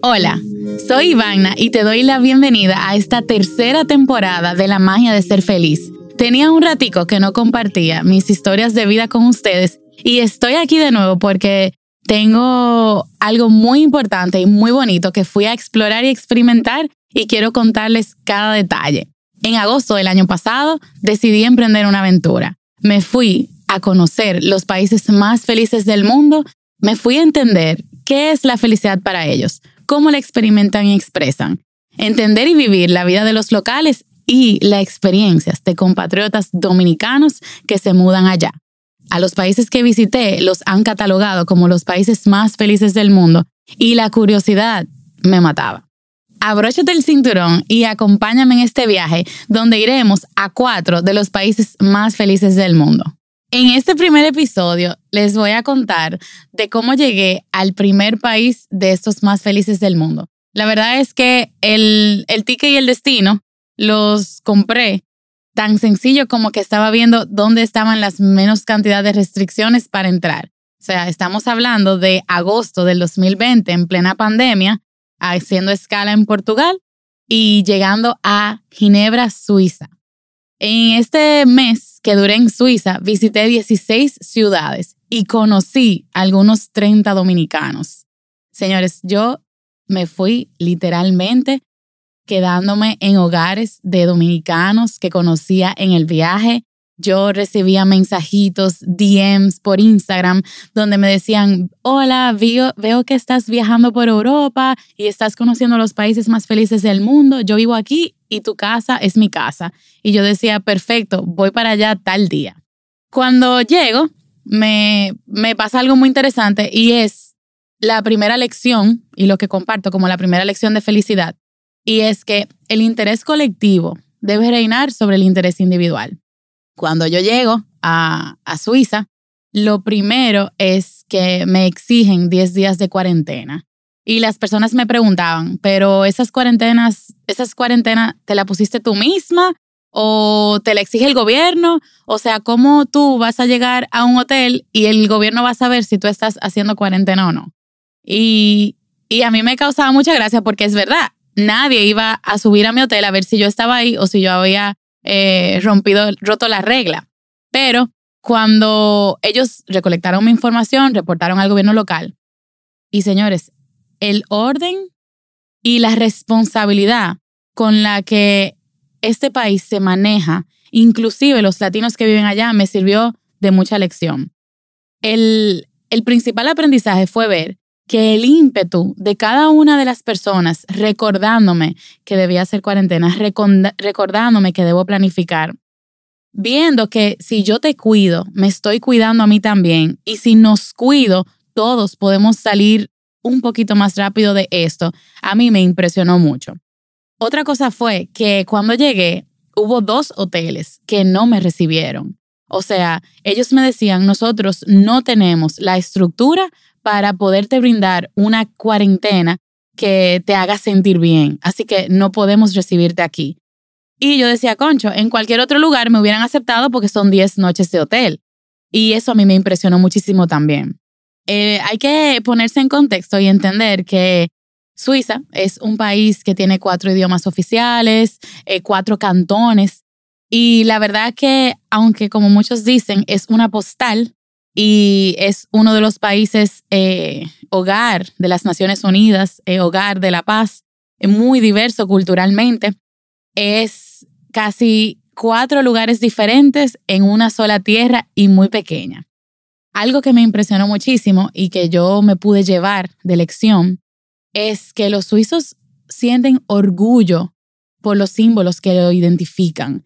Hola, soy Ivana y te doy la bienvenida a esta tercera temporada de La magia de ser feliz. Tenía un ratico que no compartía mis historias de vida con ustedes y estoy aquí de nuevo porque tengo algo muy importante y muy bonito que fui a explorar y experimentar y quiero contarles cada detalle. En agosto del año pasado decidí emprender una aventura. Me fui a conocer los países más felices del mundo, me fui a entender qué es la felicidad para ellos, cómo la experimentan y expresan, entender y vivir la vida de los locales y las experiencias de compatriotas dominicanos que se mudan allá. A los países que visité los han catalogado como los países más felices del mundo y la curiosidad me mataba. Abróchate el cinturón y acompáñame en este viaje donde iremos a cuatro de los países más felices del mundo. En este primer episodio les voy a contar de cómo llegué al primer país de estos más felices del mundo. La verdad es que el, el ticket y el destino los compré tan sencillo como que estaba viendo dónde estaban las menos cantidad de restricciones para entrar. O sea, estamos hablando de agosto del 2020 en plena pandemia, haciendo escala en Portugal y llegando a Ginebra, Suiza. En este mes que duré en Suiza, visité 16 ciudades y conocí algunos 30 dominicanos. Señores, yo me fui literalmente quedándome en hogares de dominicanos que conocía en el viaje. Yo recibía mensajitos, DMs por Instagram, donde me decían, hola, veo que estás viajando por Europa y estás conociendo los países más felices del mundo. Yo vivo aquí y tu casa es mi casa. Y yo decía, perfecto, voy para allá tal día. Cuando llego, me, me pasa algo muy interesante y es la primera lección, y lo que comparto como la primera lección de felicidad, y es que el interés colectivo debe reinar sobre el interés individual. Cuando yo llego a, a Suiza, lo primero es que me exigen 10 días de cuarentena. Y las personas me preguntaban, pero esas cuarentenas, esas cuarentenas, ¿te la pusiste tú misma o te la exige el gobierno? O sea, ¿cómo tú vas a llegar a un hotel y el gobierno va a saber si tú estás haciendo cuarentena o no? Y, y a mí me causaba mucha gracia porque es verdad, nadie iba a subir a mi hotel a ver si yo estaba ahí o si yo había eh, rompido, roto la regla. Pero cuando ellos recolectaron mi información, reportaron al gobierno local. Y señores, el orden y la responsabilidad con la que este país se maneja, inclusive los latinos que viven allá, me sirvió de mucha lección. El, el principal aprendizaje fue ver que el ímpetu de cada una de las personas recordándome que debía hacer cuarentena, recordándome que debo planificar, viendo que si yo te cuido, me estoy cuidando a mí también, y si nos cuido, todos podemos salir un poquito más rápido de esto, a mí me impresionó mucho. Otra cosa fue que cuando llegué, hubo dos hoteles que no me recibieron. O sea, ellos me decían, nosotros no tenemos la estructura para poderte brindar una cuarentena que te haga sentir bien. Así que no podemos recibirte aquí. Y yo decía, concho, en cualquier otro lugar me hubieran aceptado porque son 10 noches de hotel. Y eso a mí me impresionó muchísimo también. Eh, hay que ponerse en contexto y entender que Suiza es un país que tiene cuatro idiomas oficiales, eh, cuatro cantones. Y la verdad que, aunque como muchos dicen, es una postal, y es uno de los países eh, hogar de las Naciones Unidas, eh, hogar de la paz, muy diverso culturalmente. Es casi cuatro lugares diferentes en una sola tierra y muy pequeña. Algo que me impresionó muchísimo y que yo me pude llevar de lección es que los suizos sienten orgullo por los símbolos que lo identifican.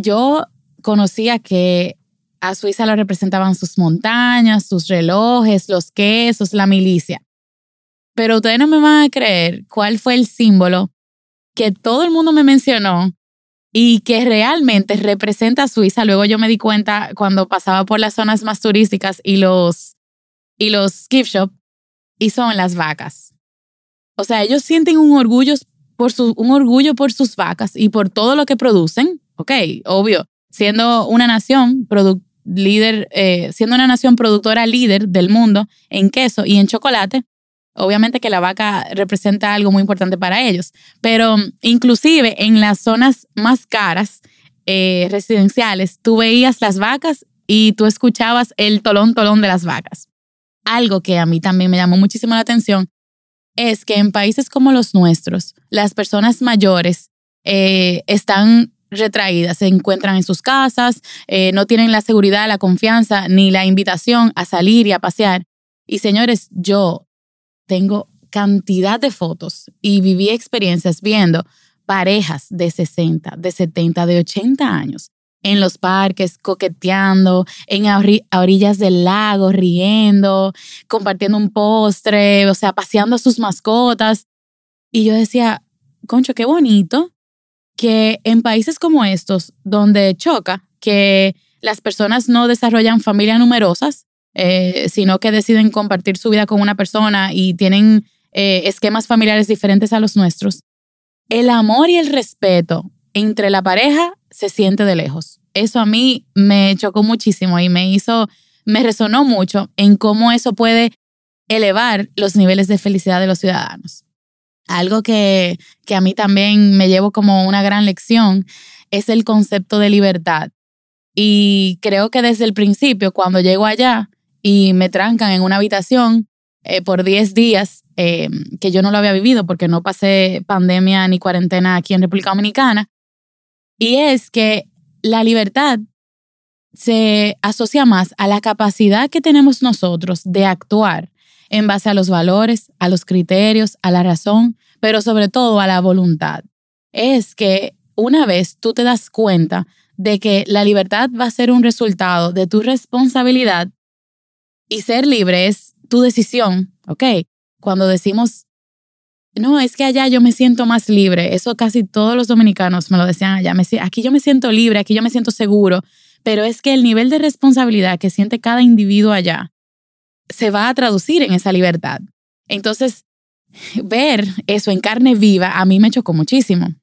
Yo conocía que a Suiza lo representaban sus montañas, sus relojes, los quesos, la milicia. Pero ustedes no me van a creer cuál fue el símbolo que todo el mundo me mencionó y que realmente representa a Suiza. Luego yo me di cuenta cuando pasaba por las zonas más turísticas y los, y los gift shop, y son las vacas. O sea, ellos sienten un orgullo por, su, un orgullo por sus vacas y por todo lo que producen. Ok, obvio, siendo una nación líder, eh, siendo una nación productora líder del mundo en queso y en chocolate, obviamente que la vaca representa algo muy importante para ellos, pero inclusive en las zonas más caras eh, residenciales, tú veías las vacas y tú escuchabas el tolón tolón de las vacas. Algo que a mí también me llamó muchísimo la atención es que en países como los nuestros, las personas mayores eh, están retraídas, se encuentran en sus casas, eh, no tienen la seguridad, la confianza ni la invitación a salir y a pasear. Y señores, yo tengo cantidad de fotos y viví experiencias viendo parejas de 60, de 70, de 80 años en los parques, coqueteando, en a orillas del lago, riendo, compartiendo un postre, o sea, paseando a sus mascotas. Y yo decía, concho, qué bonito que en países como estos, donde choca que las personas no desarrollan familias numerosas, eh, sino que deciden compartir su vida con una persona y tienen eh, esquemas familiares diferentes a los nuestros, el amor y el respeto entre la pareja se siente de lejos. Eso a mí me chocó muchísimo y me hizo, me resonó mucho en cómo eso puede elevar los niveles de felicidad de los ciudadanos. Algo que, que a mí también me llevo como una gran lección es el concepto de libertad. Y creo que desde el principio, cuando llego allá y me trancan en una habitación eh, por 10 días, eh, que yo no lo había vivido porque no pasé pandemia ni cuarentena aquí en República Dominicana, y es que la libertad se asocia más a la capacidad que tenemos nosotros de actuar en base a los valores, a los criterios, a la razón, pero sobre todo a la voluntad. Es que una vez tú te das cuenta de que la libertad va a ser un resultado de tu responsabilidad y ser libre es tu decisión, ¿ok? Cuando decimos, no, es que allá yo me siento más libre, eso casi todos los dominicanos me lo decían allá, aquí yo me siento libre, aquí yo me siento seguro, pero es que el nivel de responsabilidad que siente cada individuo allá se va a traducir en esa libertad. Entonces, ver eso en carne viva a mí me chocó muchísimo.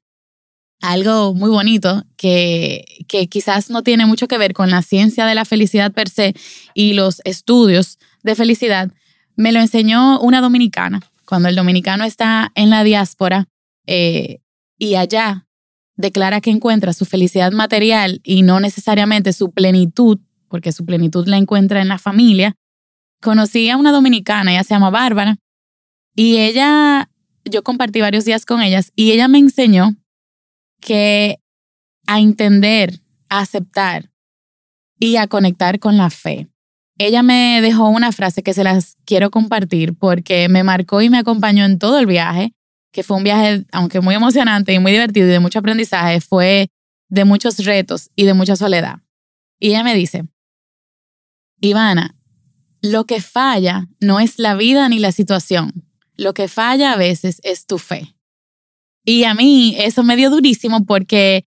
Algo muy bonito que, que quizás no tiene mucho que ver con la ciencia de la felicidad per se y los estudios de felicidad, me lo enseñó una dominicana. Cuando el dominicano está en la diáspora eh, y allá declara que encuentra su felicidad material y no necesariamente su plenitud, porque su plenitud la encuentra en la familia, conocí a una dominicana, ella se llama Bárbara, y ella, yo compartí varios días con ellas, y ella me enseñó que a entender, a aceptar y a conectar con la fe. Ella me dejó una frase que se las quiero compartir porque me marcó y me acompañó en todo el viaje, que fue un viaje, aunque muy emocionante y muy divertido y de mucho aprendizaje, fue de muchos retos y de mucha soledad. Y ella me dice, Ivana, lo que falla no es la vida ni la situación. Lo que falla a veces es tu fe. Y a mí eso me dio durísimo porque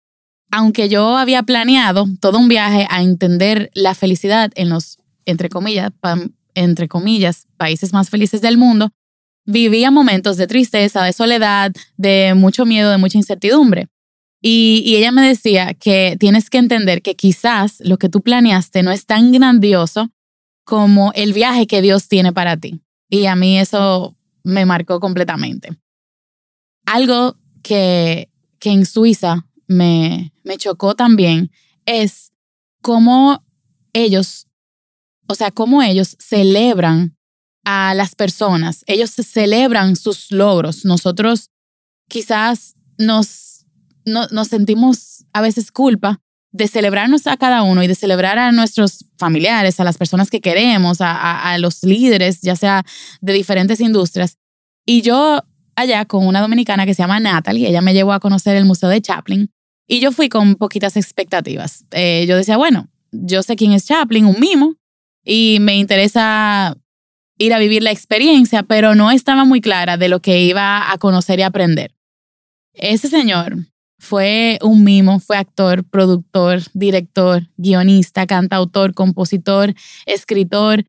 aunque yo había planeado todo un viaje a entender la felicidad en los, entre comillas, entre comillas, países más felices del mundo, vivía momentos de tristeza, de soledad, de mucho miedo, de mucha incertidumbre. Y, y, ella me decía que tienes que entender que quizás lo que tú planeaste no es tan grandioso como el viaje que Dios tiene para ti. Y a mí eso me marcó completamente. Algo que, que en Suiza me, me chocó también es cómo ellos, o sea, cómo ellos celebran a las personas. Ellos celebran sus logros. Nosotros quizás nos, no, nos sentimos a veces culpa de celebrarnos a cada uno y de celebrar a nuestros familiares, a las personas que queremos, a, los líderes, ya sea de diferentes industrias. Y yo allá con una dominicana que se llama Natalie, ella me llevó a conocer el Museo de Chaplin y yo fui con poquitas expectativas. Eh, yo decía, bueno, yo sé quién es Chaplin, un mimo, y me interesa ir a vivir la experiencia, pero no estaba muy clara de lo que iba a conocer y aprender. Ese señor fue un mimo, fue actor, productor, director, guionista, cantautor, compositor, escritor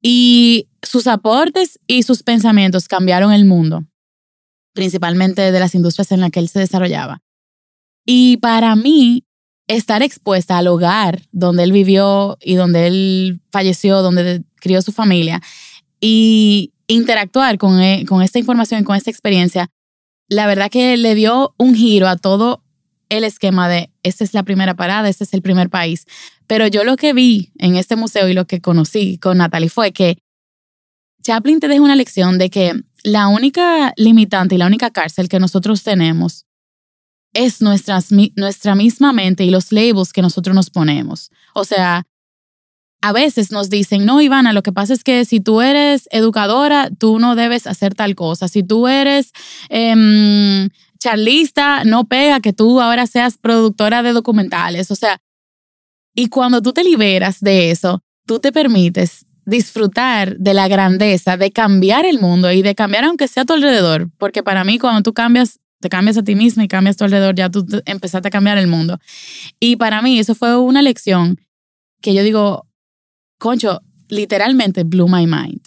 y sus aportes y sus pensamientos cambiaron el mundo, principalmente de las industrias en las que él se desarrollaba. Y para mí, estar expuesta al hogar donde él vivió y donde él falleció, donde crió su familia y interactuar con, eh, con esta información y con esta experiencia, la verdad que le dio un giro a todo el esquema de esta es la primera parada, este es el primer país. Pero yo lo que vi en este museo y lo que conocí con Natalie fue que Chaplin te deja una lección de que la única limitante y la única cárcel que nosotros tenemos es nuestras, nuestra misma mente y los labels que nosotros nos ponemos. O sea, a veces nos dicen, no, Ivana, lo que pasa es que si tú eres educadora, tú no debes hacer tal cosa. Si tú eres em, charlista, no pega que tú ahora seas productora de documentales. O sea, y cuando tú te liberas de eso, tú te permites disfrutar de la grandeza, de cambiar el mundo y de cambiar aunque sea a tu alrededor. Porque para mí, cuando tú cambias te cambias a ti mismo y cambias a tu alrededor, ya tú empezaste a cambiar el mundo. Y para mí eso fue una lección que yo digo, concho, literalmente blew my mind.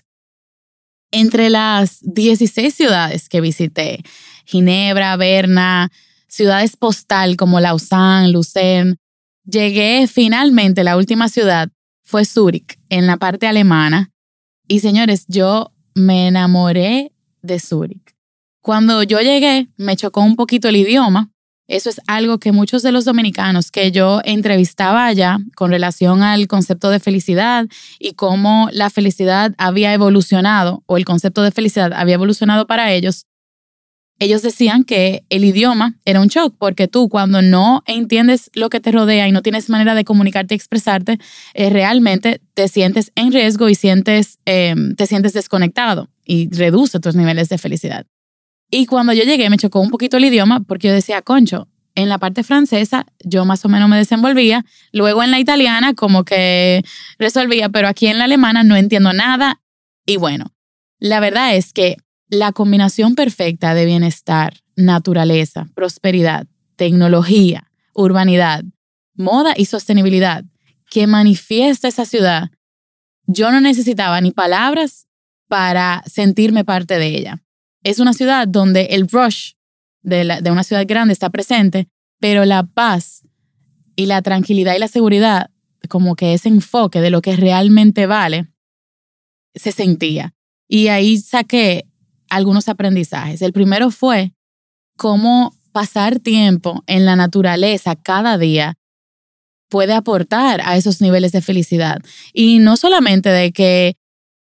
Entre las 16 ciudades que visité, Ginebra, Berna, ciudades postal como Lausanne, Lucerne, llegué finalmente, la última ciudad fue Zúrich, en la parte alemana. Y señores, yo me enamoré de Zúrich. Cuando yo llegué, me chocó un poquito el idioma. Eso es algo que muchos de los dominicanos que yo entrevistaba allá con relación al concepto de felicidad y cómo la felicidad había evolucionado o el concepto de felicidad había evolucionado para ellos, ellos decían que el idioma era un shock porque tú cuando no entiendes lo que te rodea y no tienes manera de comunicarte y expresarte, eh, realmente te sientes en riesgo y sientes, em, te sientes desconectado y reduce tus niveles de felicidad. Y cuando yo llegué me chocó un poquito el idioma porque yo decía, concho, en la parte francesa yo más o menos me desenvolvía, luego en la italiana como que resolvía, pero aquí en la alemana no entiendo nada. Y bueno, la verdad es que la combinación perfecta de bienestar, naturaleza, prosperidad, tecnología, urbanidad, moda y sostenibilidad que manifiesta esa ciudad, yo no necesitaba ni palabras para sentirme parte de ella es una ciudad donde el rush de, una ciudad grande está presente, pero la paz y la tranquilidad y la seguridad, como que ese enfoque de lo que realmente vale, se sentía. Y ahí saqué algunos aprendizajes. El primero fue cómo pasar tiempo en la naturaleza cada día puede aportar a esos niveles de felicidad. Y no solamente de que,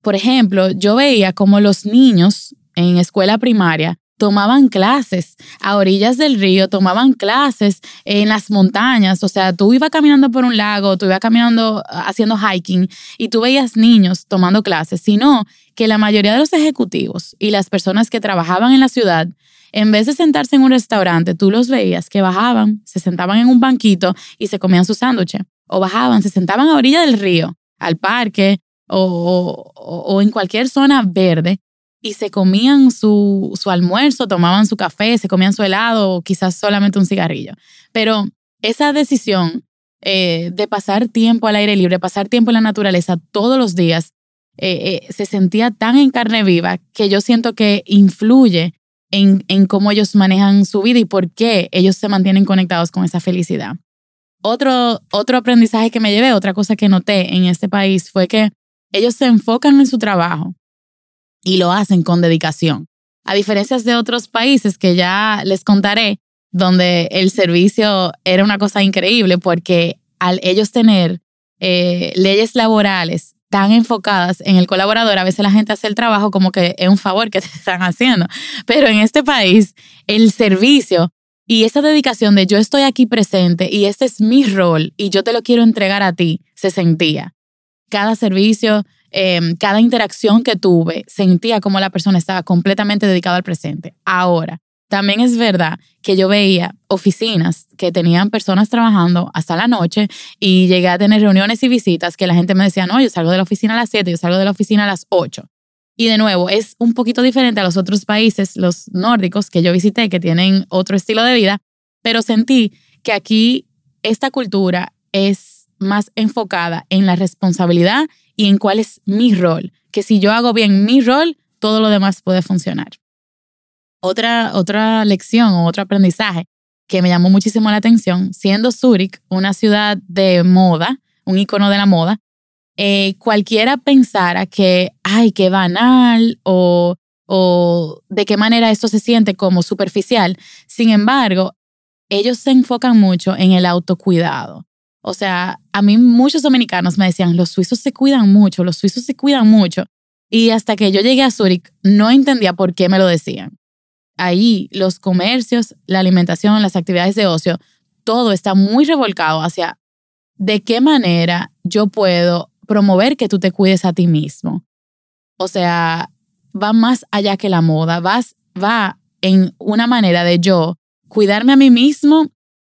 por ejemplo, yo veía como los niños en escuela primaria tomaban clases a orillas del río, tomaban clases en las montañas, o sea, tú ibas caminando por un lago, tú ibas caminando haciendo hiking y tú veías niños tomando clases, sino que la mayoría de los ejecutivos y las personas que trabajaban en la ciudad, en vez de sentarse en un restaurante, tú los veías que bajaban, se sentaban en un banquito y se comían su sándwich, o bajaban, se sentaban a orilla del río, al parque o, o en cualquier zona verde y se comían su, su almuerzo, tomaban su café, se comían su helado quizás solamente un cigarrillo. Pero esa decisión eh, de pasar tiempo al aire libre, pasar tiempo en la naturaleza todos los días, eh, eh, se sentía tan en carne viva que yo siento que influye en, en cómo ellos manejan su vida y por qué ellos se mantienen conectados con esa felicidad. Otro, otro aprendizaje que me llevé, otra cosa que noté en este país fue que ellos se enfocan en su trabajo y lo hacen con dedicación. A diferencia de otros países que ya les contaré, donde el servicio era una cosa increíble porque al ellos tener eh, leyes laborales tan enfocadas en el colaborador, a veces la gente hace el trabajo como que es un favor que se están haciendo. Pero en este país, el servicio y esa dedicación de yo estoy aquí presente y este es mi rol y yo te lo quiero entregar a ti, se sentía. Cada servicio, Em, cada interacción que tuve, sentía como la persona estaba completamente dedicada al presente. Ahora, también es verdad que yo veía oficinas que tenían personas trabajando hasta la noche y llegué a tener reuniones y visitas que la gente me decía, no, yo salgo de la oficina a las 7, yo salgo de la oficina a las 8. Y de nuevo, es un poquito diferente a los otros países, los nórdicos que yo visité, que tienen otro estilo de vida, pero sentí que aquí esta cultura es más enfocada en la responsabilidad y en cuál es mi rol. Que si yo hago bien mi rol, todo lo demás puede funcionar. Otra, otra lección o otro aprendizaje que me llamó muchísimo la atención, siendo Zúrich una ciudad de moda, un icono de la moda, eh, cualquiera pensara que, ay, qué banal o, o de qué manera esto se siente como superficial. Sin embargo, ellos se enfocan mucho en el autocuidado. O sea, a mí muchos dominicanos me decían, los suizos se cuidan mucho, los suizos se cuidan mucho. Y hasta que yo llegué a Zúrich, no entendía por qué me lo decían. Ahí los comercios, la alimentación, las actividades de ocio, todo está muy revolcado hacia de qué manera yo puedo promover que tú te cuides a ti mismo. O sea, va más allá que la moda, vas, va en una manera de yo cuidarme a mí mismo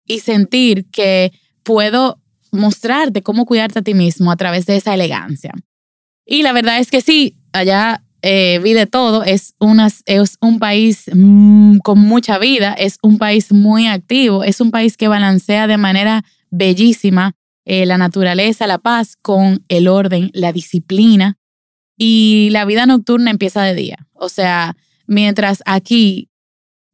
y sentir que puedo mostrarte cómo cuidarte a ti mismo a través de esa elegancia. Y la verdad es que sí, allá eh, vi de todo, es, es un país mm, con mucha vida, es un país muy activo, es un país que balancea de manera bellísima eh, la naturaleza, la paz con el orden, la disciplina y la vida nocturna empieza de día. O sea, mientras aquí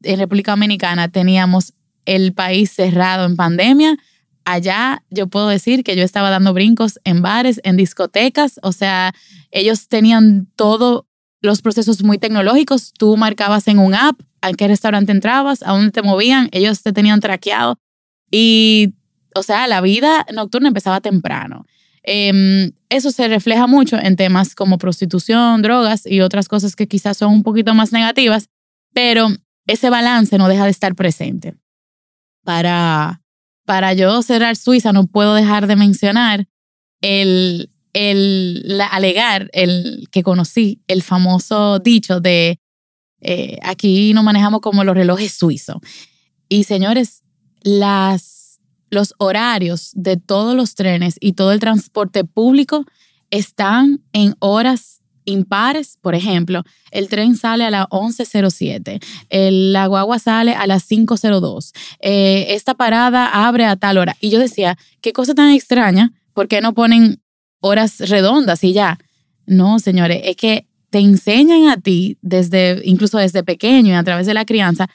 en República Dominicana teníamos el país cerrado en pandemia, allá yo puedo decir que yo estaba dando brincos en bares, en discotecas, o sea, ellos tenían todos los procesos muy tecnológicos, tú marcabas en un app a qué restaurante entrabas, a dónde te movían, ellos te tenían traqueado y, o sea, la vida nocturna empezaba temprano. Em, eso se refleja mucho en temas como prostitución, drogas y otras cosas que quizás son un poquito más negativas, pero ese balance no deja de estar presente. Para, para yo cerrar Suiza, no puedo dejar de mencionar el, el alegar, el que conocí, el famoso dicho de eh, aquí nos manejamos como los relojes suizos. Y señores, las, los horarios de todos los trenes y todo el transporte público están en horas impares, por ejemplo, el tren sale a las 11.07, la guagua sale a las 5.02, eh, esta parada abre a tal hora. Y yo decía, qué cosa tan extraña, ¿por qué no ponen horas redondas y ya? No, señores, es que te enseñan a ti, desde, incluso desde pequeño y a través de la crianza,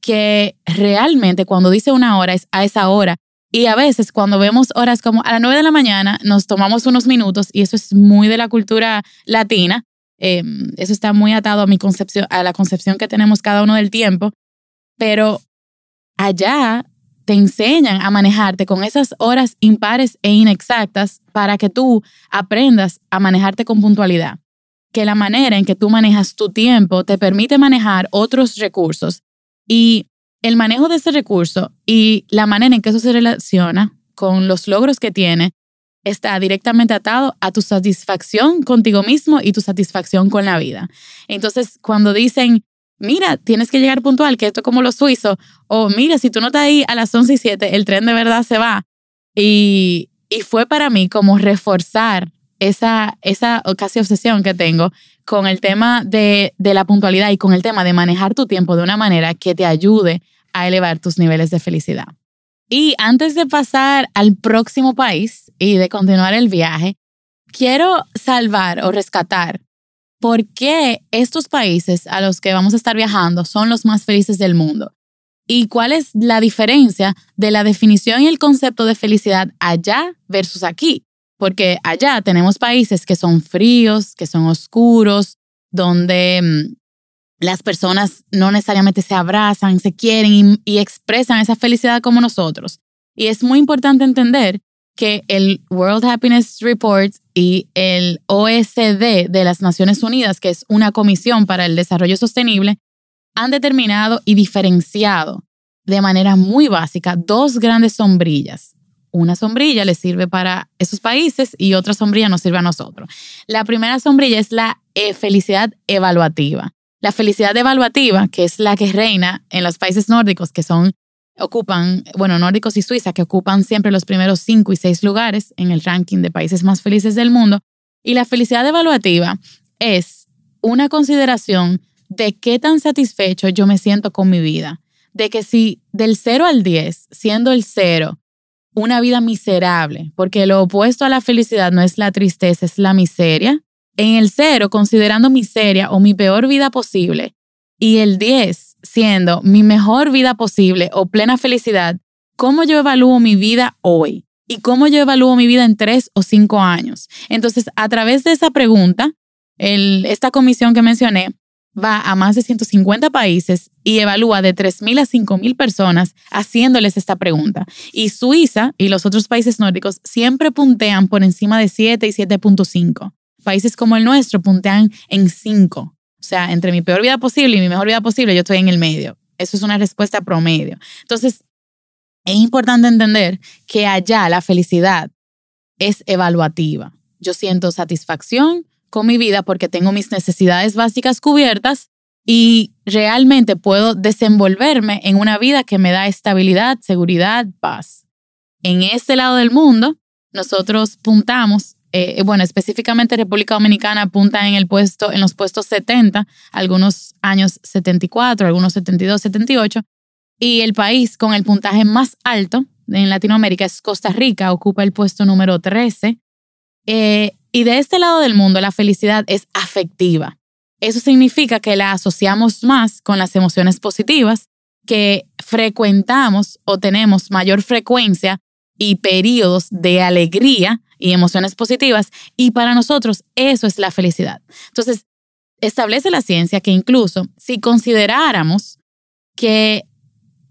que realmente cuando dice una hora es a esa hora y a veces cuando vemos horas como a las 9 de la mañana, nos tomamos unos minutos y eso es muy de la cultura latina. Em, eso está muy atado a mi concepción, a la concepción que tenemos cada uno del tiempo. Pero allá te enseñan a manejarte con esas horas impares e inexactas para que tú aprendas a manejarte con puntualidad. Que la manera en que tú manejas tu tiempo te permite manejar otros recursos. Y el manejo de ese recurso y la manera en que eso se relaciona con los logros que tiene está directamente atado a tu satisfacción contigo mismo y tu satisfacción con la vida. Entonces, cuando dicen, mira, tienes que llegar puntual, que esto es como lo suizo, o mira, si tú no estás ahí a las 11 y 7, el tren de verdad se va. Y, y fue para mí como reforzar esa, esa casi obsesión que tengo con el tema de, de la puntualidad y con el tema de manejar tu tiempo de una manera que te ayude a elevar tus niveles de felicidad. Y antes de pasar al próximo país y de continuar el viaje, quiero salvar o rescatar por qué estos países a los que vamos a estar viajando son los más felices del mundo y cuál es la diferencia de la definición y el concepto de felicidad allá versus aquí. Porque allá tenemos países que son fríos, que son oscuros, donde mm, las personas no necesariamente se abrazan, se quieren y, expresan esa felicidad como nosotros. Y es muy importante entender que el World Happiness Report y el OSD de las Naciones Unidas, que es una comisión para el desarrollo sostenible, han determinado y diferenciado de manera muy básica dos grandes sombrillas. Una sombrilla le sirve para esos países y otra sombrilla nos sirve a nosotros. La primera sombrilla es la eh, felicidad evaluativa. La felicidad evaluativa, que es la que reina en los países nórdicos, que son, ocupan, bueno, nórdicos y Suiza, que ocupan siempre los primeros cinco y seis lugares en el ranking de países más felices del mundo. Y la felicidad evaluativa es una consideración de qué tan satisfecho yo me siento con mi vida. De que si del 0 al 10, siendo el 0, una vida miserable, porque lo opuesto a la felicidad no es la tristeza, es la miseria, en el cero, considerando miseria o mi peor vida posible, y el 10 siendo mi mejor vida posible o plena felicidad, ¿cómo yo evalúo mi vida hoy? ¿Y cómo yo evalúo mi vida en tres o cinco años? Entonces, a través de esa pregunta, esta comisión que mencioné va a más de 150 países y evalúa de 3.000 a 5.000 personas haciéndoles esta pregunta. Y Suiza y los otros países nórdicos siempre puntean por encima de 7 y 7.5. Países como el nuestro puntean en 5. O sea, entre mi peor vida posible y mi mejor vida posible, yo estoy en el medio. Eso es una respuesta promedio. Entonces, es importante entender que allá la felicidad es evaluativa. Yo siento satisfacción con mi vida porque tengo mis necesidades básicas cubiertas y realmente puedo desenvolverme en una vida que me da estabilidad, seguridad, paz. En este lado del mundo, nosotros puntamos, eh, bueno, específicamente República Dominicana apunta en el puesto, en los puestos 70, algunos años 74, algunos 72, 78, y el país con el puntaje más alto en Latinoamérica es Costa Rica, ocupa el puesto número 13. Eh, y de este lado del mundo, la felicidad es afectiva. Eso significa que la asociamos más con las emociones positivas, que frecuentamos o tenemos mayor frecuencia y periodos de alegría y emociones positivas. Y para nosotros eso es la felicidad. Entonces, establece la ciencia que incluso si consideráramos que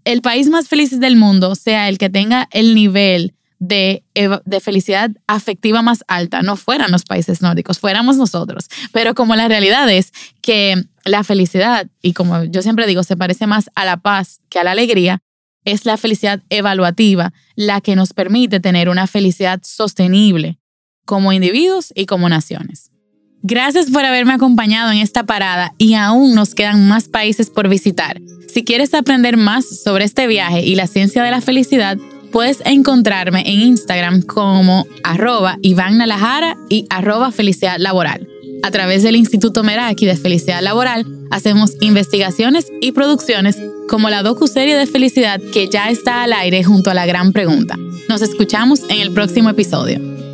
el país más feliz del mundo sea el que tenga el nivel de, de, felicidad afectiva más alta, no fueran los países nórdicos, fuéramos nosotros. Pero como la realidad es que la felicidad, y como yo siempre digo, se parece más a la paz que a la alegría, es la felicidad evaluativa la que nos permite tener una felicidad sostenible como individuos y como naciones. Gracias por haberme acompañado en esta parada y aún nos quedan más países por visitar. Si quieres aprender más sobre este viaje y la ciencia de la felicidad, puedes encontrarme en Instagram como arroba Iván Nalajara y arroba Felicidad Laboral. A través del Instituto Meraki de Felicidad Laboral, hacemos investigaciones y producciones como la docu-serie de felicidad que ya está al aire junto a la gran pregunta. Nos escuchamos en el próximo episodio.